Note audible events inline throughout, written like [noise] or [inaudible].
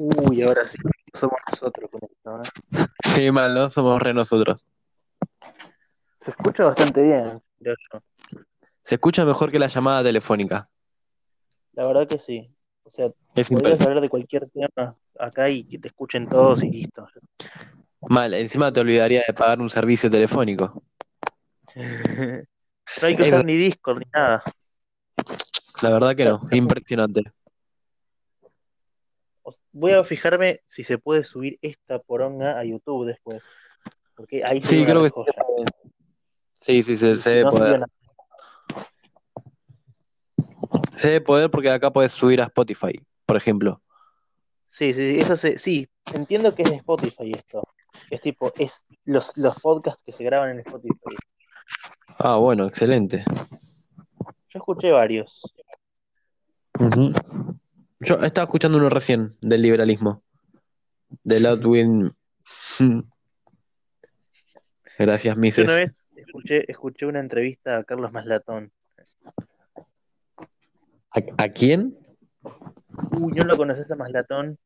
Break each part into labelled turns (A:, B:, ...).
A: Uy, ahora sí, somos nosotros con esto, ¿no?
B: Sí, mal, ¿no? Somos re nosotros.
A: Se escucha bastante bien, creo yo.
B: Se escucha mejor que la llamada telefónica.
A: La verdad que sí. O sea,
B: Es
A: podrías hablar de cualquier tema acá y que te escuchen todos y listo.
B: Mal, encima te olvidaría de pagar un servicio telefónico. [laughs]
A: No hay que usar ni Discord ni nada.
B: La verdad que no, impresionante.
A: Voy a fijarme si se puede subir esta poronga a YouTube después. Porque ahí
B: Sí, creo que
A: joya.
B: sí, sí, se, se debe
A: no,
B: poder. Se debe poder porque acá puedes subir a Spotify, por ejemplo.
A: Sí, sí, eso se... sí, entiendo que es de Spotify esto. Es tipo, es los, los podcasts que se graban en Spotify.
B: Ah, bueno, excelente.
A: Yo escuché varios.
B: Yo estaba escuchando uno recién del liberalismo. De Ludwig. [laughs] Gracias,
A: Yo
B: Mises.
A: una vez escuché, escuché una entrevista a Carlos Maslatón.
B: ¿A, a quién?
A: Uy, ¿no lo conoces a Maslatón?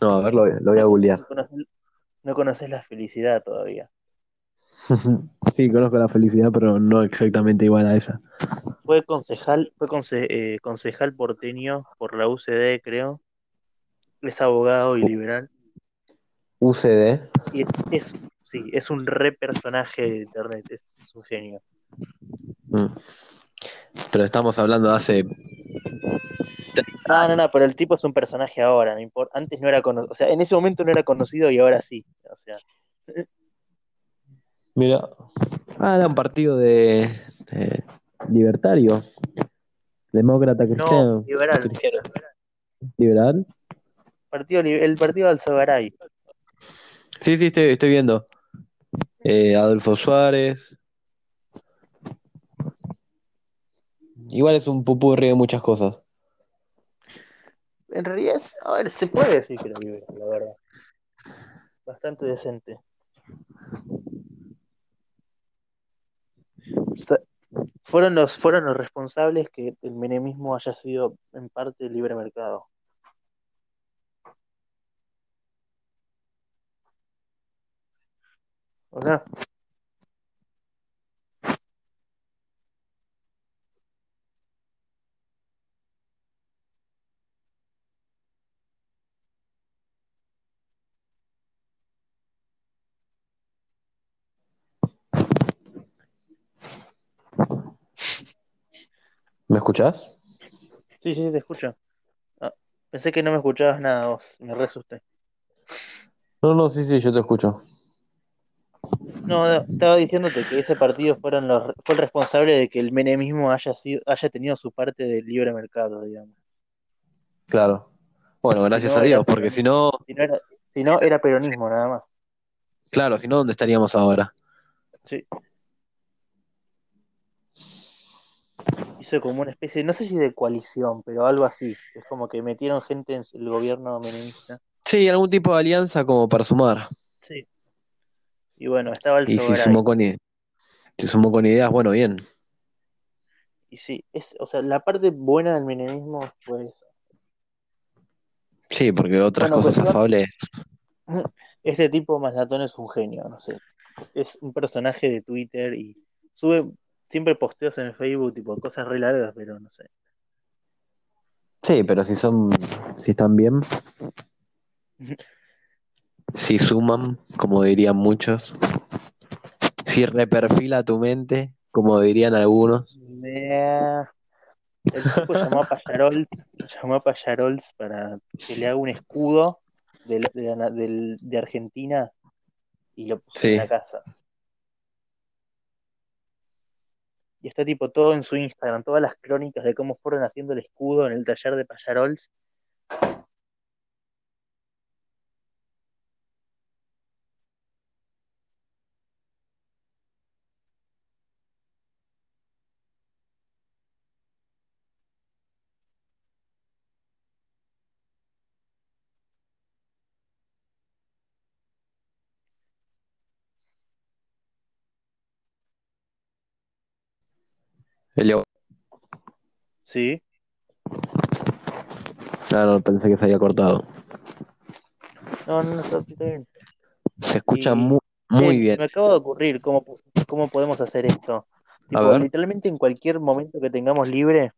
B: No, a ver, lo, lo voy a googlear.
A: No conoces, no conoces la felicidad todavía. [laughs]
B: Sí, conozco la felicidad, pero no exactamente igual a esa.
A: Fue concejal, fue conce- eh, concejal porteño por la UCD, creo. Es abogado y liberal.
B: UCD.
A: Y es, sí, es un re personaje de internet, es, es un genio.
B: Mm. Pero estamos hablando de hace.
A: No, no, no, pero el tipo es un personaje ahora, no importa. Antes no era conocido, o sea, en ese momento no era conocido y ahora sí. O sea,
B: Mira. Ah, era un partido de. Libertario. Demócrata cristiano.
A: no, liberal.
B: cristiano. Liberal.
A: Partido, el partido de Alzogaray.
B: Sí, sí, estoy, estoy viendo. Eh, Adolfo Suárez. Igual es un pupurri de muchas cosas.
A: En realidad, es- a ver, se puede decir que era liberal, la verdad. Bastante decente. Fueron los, fueron los responsables que el menemismo haya sido en parte libre mercado. ¿O?
B: ¿Me escuchás?
A: Sí, sí, te escucho. Ah, pensé que no me escuchabas nada vos, me re asusté.
B: No, no, sí, sí, yo te escucho.
A: No, no, estaba diciéndote que ese partido fueron los, fue el responsable de que el menemismo haya sido, haya tenido su parte del libre mercado, digamos.
B: Claro. Bueno, gracias
A: Si no,
B: a Dios, porque si no,
A: Si no era, si no, era peronismo nada más.
B: claro, si no, ¿dónde estaríamos ahora?
A: Sí. Hizo como una especie, no sé si de coalición, pero algo así. Es como que metieron gente en el gobierno menemista.
B: Sí, algún tipo de alianza como para sumar.
A: Sí. Y bueno, estaba el
B: Y si
A: Sogaray.
B: sumó con, si sumó con ideas, bueno, bien.
A: Y sí, es, o sea, la parte buena del menemismo fue eso.
B: Sí, porque otras
A: Bueno,
B: cosas afables. [laughs]
A: Este tipo Maslatón es un genio, no sé. Es un personaje de Twitter y sube siempre posteos en Facebook, tipo cosas re largas, pero no sé.
B: Sí, pero si son, si están bien, [laughs] si suman, como dirían muchos, si reperfila tu mente, como dirían algunos.
A: Meh. El tipo llamó a Payarols, llamó a Payarols para que le haga un escudo de, de, del- de Argentina y lo puso
B: Sí.
A: en la casa. Y está tipo todo en su Instagram, todas las crónicas de cómo fueron haciendo el escudo en el taller de Payarols.
B: Elio-
A: Sí,
B: Ah, no, pensé que se había cortado.
A: No, no, no, está, bien.
B: Se escucha
A: Y-
B: muy, muy bien.
A: Me acaba de ocurrir cómo, cómo podemos hacer esto. Tipo,
B: ver.
A: literalmente en cualquier momento que tengamos libre,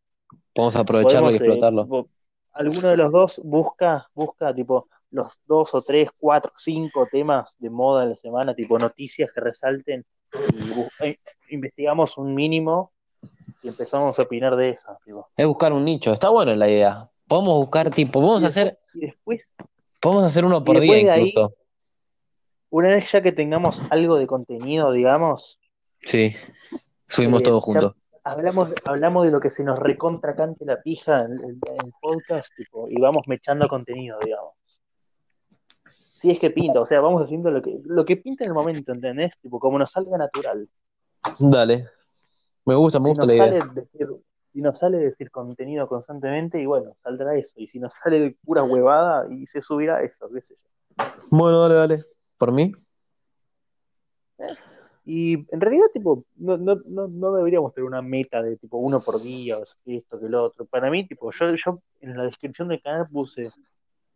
B: Vamos a aprovecharlo y
A: eh,
B: explotarlo.
A: tipo, alguno de los dos busca, busca tipo los dos o tres, cuatro, cinco temas de moda de la semana, tipo noticias que resalten y eh, investigamos un mínimo y empezamos a opinar de esas, tipo.
B: Es buscar un nicho. Está buena la idea. Podemos buscar tipo, podemos
A: Y
B: hacer,
A: y después,
B: podemos hacer uno por día
A: ahí-
B: incluso.
A: una vez ya que tengamos algo de contenido, digamos,
B: Sí. Subimos
A: Eh,
B: todo
A: ya-
B: juntos.
A: hablamos, hablamos de lo que se nos recontra cante la pija en, en- en el podcast, tipo, y vamos mechando contenido, digamos. Si es que pinta, o sea, vamos haciendo lo que, lo que pinta en el momento, ¿entendés? Tipo, como nos salga natural.
B: Dale. Me gusta, me
A: Si
B: gusta
A: nos
B: la idea.
A: decir, si nos sale decir contenido constantemente, y bueno, saldrá eso. Y si nos sale de pura huevada, y se subirá eso, qué sé yo.
B: Bueno, dale, dale. ¿Por mí?
A: Y en realidad, tipo, no, no, no, no deberíamos tener una meta de tipo uno por día, o esto que lo otro. Para mí, tipo, yo, yo en la descripción del canal puse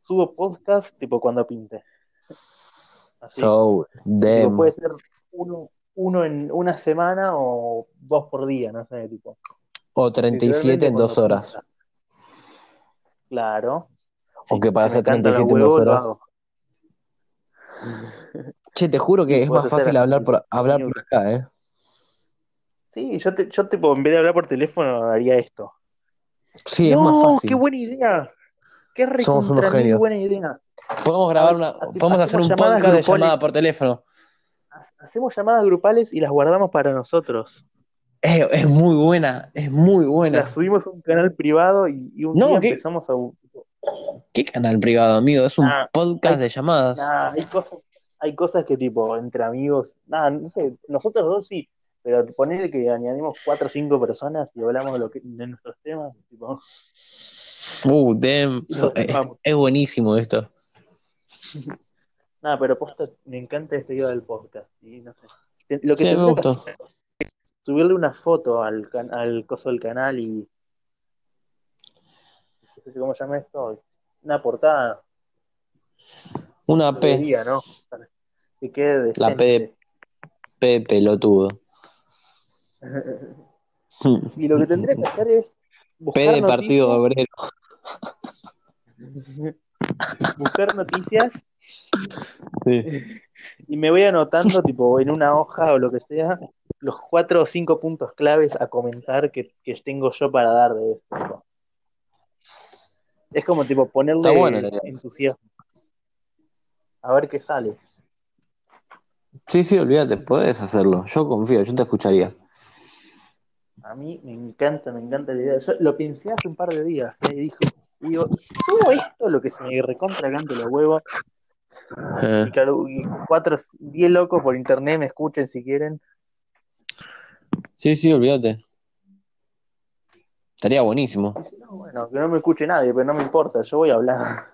A: subo podcast tipo cuando pinte. Así. Tipo,
B: damn.
A: puede ser uno, uno en una semana o dos por día, no sé, tipo.
B: O 37 en dos horas.
A: pinta. Claro.
B: O que para hacer
A: cantan los
B: 37 en dos horas. Che, te juro que es más fácil hablar por, hablar por acá, ¿eh?
A: Sí, yo, te, yo tipo, en vez de hablar por teléfono, haría esto.
B: Sí, es más fácil.
A: qué buena idea. Qué
B: Somos unos genios.
A: buena idea.
B: Podemos grabar una, podemos hacer un podcast de llamada por teléfono.
A: Ha- Hacemos llamadas grupales y las guardamos para nosotros.
B: Es, es muy buena, es muy buena.
A: Las subimos a un canal privado y, y un
B: No,
A: día
B: ¿qué?
A: empezamos a...
B: ¿Qué canal privado, amigo? Es un
A: Ah,
B: podcast
A: hay-
B: de llamadas.
A: Nah, hay cosas, hay cosas que tipo, entre amigos, nada, no sé, nosotros dos sí, pero poner que añadimos cuatro o cinco personas y hablamos de, lo que, de nuestros temas, tipo,
B: Uh, damn. So- es, es buenísimo esto. [laughs]
A: nada, pero posta, me encanta esta idea del podcast. Y no sé. Lo que
B: Sí, me gustó.
A: es subirle una foto al, can- al coso del canal y. No sé cómo se llama esto. Una portada.
B: Una P,
A: Debería, ¿no? Para que quede
B: La P. P pelotudo. [laughs]
A: y lo que tendría que hacer es.
B: P
A: Buscar
B: de Partido Obrero. [laughs]
A: buscar noticias
B: Sí.
A: y me voy anotando, tipo, en una hoja o lo que sea, los cuatro o cinco puntos claves a comentar que, que tengo yo para dar de esto. Es como, tipo, ponerle entusiasmo. A ver qué sale.
B: Sí, sí, olvídate, puedes hacerlo. Yo confío, yo te escucharía.
A: A mí me encanta, me encanta la idea. Yo lo pensé hace un par de días, ¿eh? y dijo, y digo, ¿y si subo esto, lo que se me recontra cante los huevos, Y claro, y cuatro, diez locos por internet me escuchen si quieren?
B: sí, sí, olvídate. Estaría buenísimo.
A: No, bueno, que no me escuche nadie, pero no me importa, yo voy a hablar.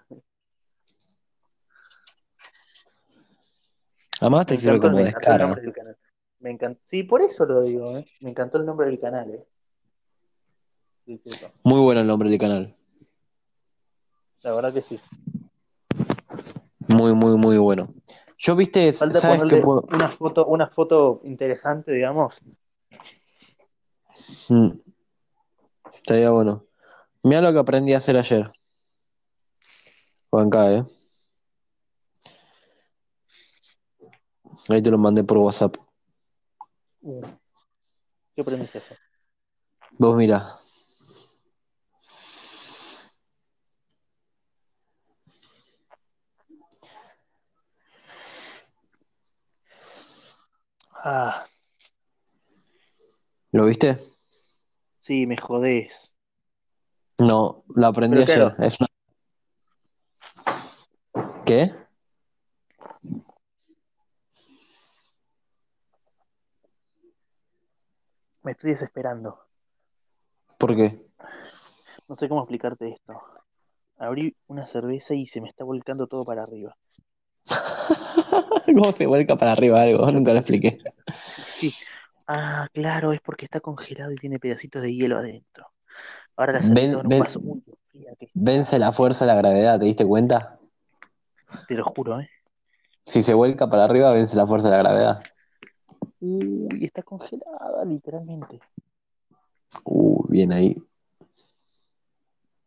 B: Además te sirve como descarga.
A: Me encantó. Sí, por eso lo digo, ¿eh? Me encantó el nombre del canal, ¿eh?
B: Muy bueno el nombre del canal.
A: La verdad que sí.
B: Muy, muy, muy bueno. Yo, viste,
A: Falta
B: ¿sabes
A: ponerle
B: puedo?
A: una foto, una foto interesante, digamos.
B: Mm. Estaría bueno. Mira lo que aprendí a hacer ayer. Juan ¿eh? Ahí te lo mandé por WhatsApp.
A: Uh, ¿Qué aprendiste?
B: Vos mira.
A: Ah,
B: ¿Lo viste?
A: sí, me jodés.
B: No, lo aprendí
A: Pero
B: ayer.
A: claro.
B: Es una... ¿Qué?
A: Me estoy desesperando.
B: ¿Por qué?
A: No sé cómo explicarte esto. Abrí una cerveza y se me está volcando todo para arriba. [laughs]
B: ¿Cómo se vuelca para arriba algo? Nunca lo expliqué.
A: Sí. Ah, claro, es porque está congelado y tiene pedacitos de hielo adentro. Ahora la
B: Ven- ven-.
A: Uy, fría que
B: Vence la fuerza de la gravedad, ¿te diste cuenta?
A: Te lo juro, ¿eh?
B: Si se vuelca para arriba, vence la fuerza de la gravedad.
A: Uy, está congelada, literalmente.
B: Uh, bien ahí.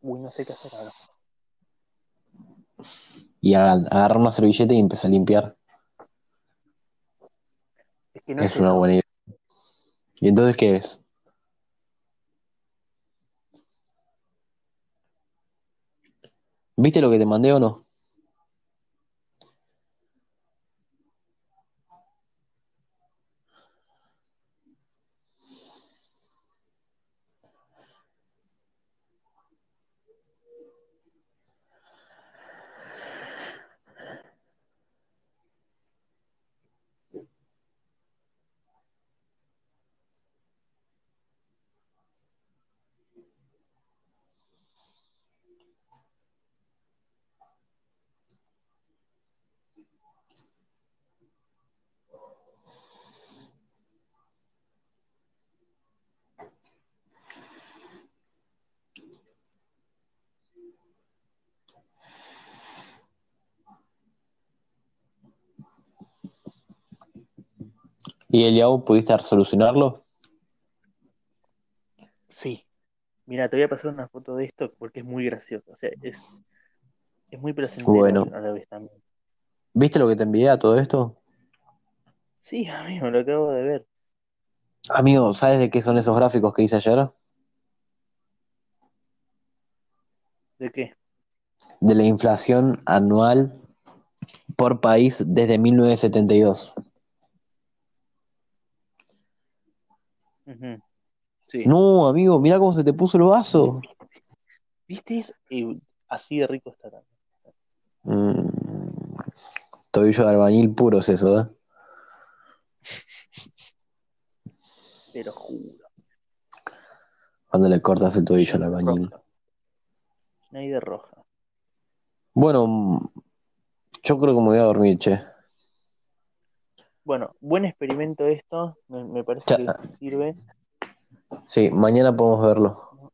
A: Uy, no sé qué hacer ahora.
B: Y agar- agarra una servilleta y empieza a limpiar.
A: Es no
B: Es
A: es
B: una buena idea. ¿Y entonces qué es? ¿Viste lo que te mandé o no? ¿Y el Yahoo pudiste solucionarlo?
A: Sí. Mira, te voy a pasar una foto de esto porque es muy gracioso. O sea, es, es muy placentero
B: Bueno.
A: a la vez también.
B: ¿Viste lo que te envié a todo esto?
A: Sí, amigo, lo acabo de ver.
B: Amigo, ¿sabes de qué son esos gráficos que hice ayer?
A: ¿De qué?
B: De la inflación anual por país desde 1972.
A: Sí.
B: No, amigo, mira cómo se te puso el vaso.
A: ¿Viste? Eh, así de rico está también.
B: Mm, tobillo de albañil puro es eso, ¿eh?
A: Te lo juro.
B: Cuando le cortas el tobillo al albañil.
A: Schneider de roja.
B: Bueno, yo creo que me voy a dormir, che.
A: Bueno, buen experimento esto. Me, me parece que sirve.
B: Sí, mañana podemos verlo.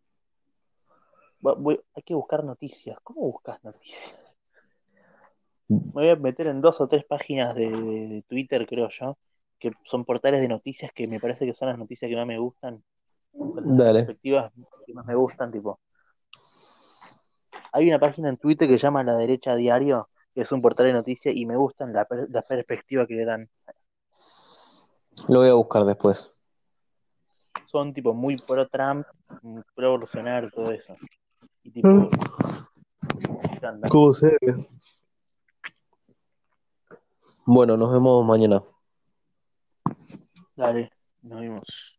A: Voy- hay que buscar noticias. ¿Cómo buscas noticias? Me voy a meter en dos o tres páginas de, de- de Twitter, creo yo, que son portales de noticias que me parece que son las noticias que más me gustan, las
B: Dale.
A: perspectivas que más me gustan, tipo. Hay una página en Twitter que se llama La Derecha Diario, que es un portal de noticias y me gustan la, la perspectiva que le dan.
B: Lo voy a buscar después.
A: Son tipo muy pro Trump, muy pro Bolsonaro, todo eso. Y tipo,
B: Mm. ¿Cómo se ve? Bueno, nos vemos mañana.
A: Dale, nos vemos.